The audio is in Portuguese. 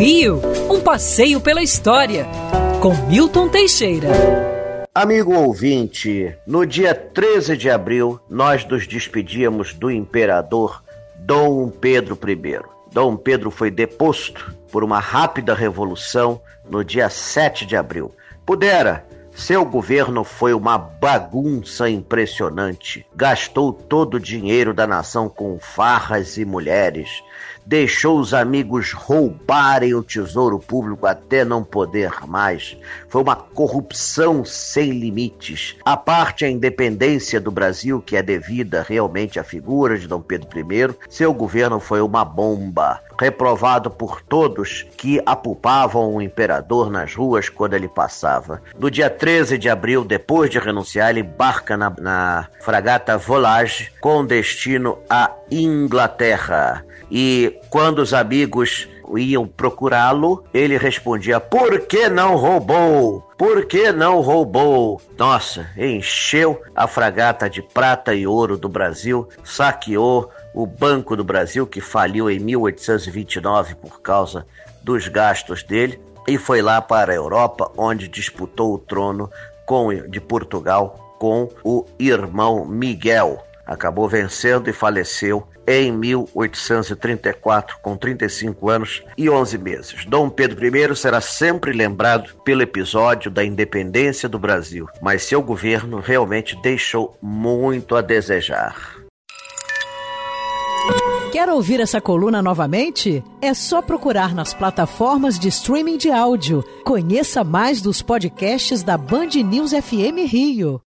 Rio, um passeio pela história, com Milton Teixeira. Amigo ouvinte, no dia 13 de abril, nós nos despedíamos do imperador Dom Pedro I. Dom Pedro foi deposto por uma rápida revolução no dia 7 de abril. Pudera, seu governo foi uma bagunça impressionante. Gastou todo o dinheiro da nação com farras e mulheres. Deixou os amigos roubarem o tesouro público até não poder mais. Foi uma corrupção sem limites. A parte a independência do Brasil, que é devida realmente à figura de Dom Pedro I, seu governo foi uma bomba reprovado por todos que apupavam o imperador nas ruas quando ele passava. No dia 13 de abril, depois de renunciar, ele embarca na, na fragata Volage com destino à Inglaterra. E quando os amigos iam procurá-lo, ele respondia: Por que não roubou? Por que não roubou? Nossa, encheu a fragata de prata e ouro do Brasil, saqueou o Banco do Brasil, que faliu em 1829 por causa dos gastos dele, e foi lá para a Europa, onde disputou o trono com, de Portugal com o irmão Miguel. Acabou vencendo e faleceu em 1834, com 35 anos e 11 meses. Dom Pedro I será sempre lembrado pelo episódio da independência do Brasil, mas seu governo realmente deixou muito a desejar. Quer ouvir essa coluna novamente? É só procurar nas plataformas de streaming de áudio. Conheça mais dos podcasts da Band News FM Rio.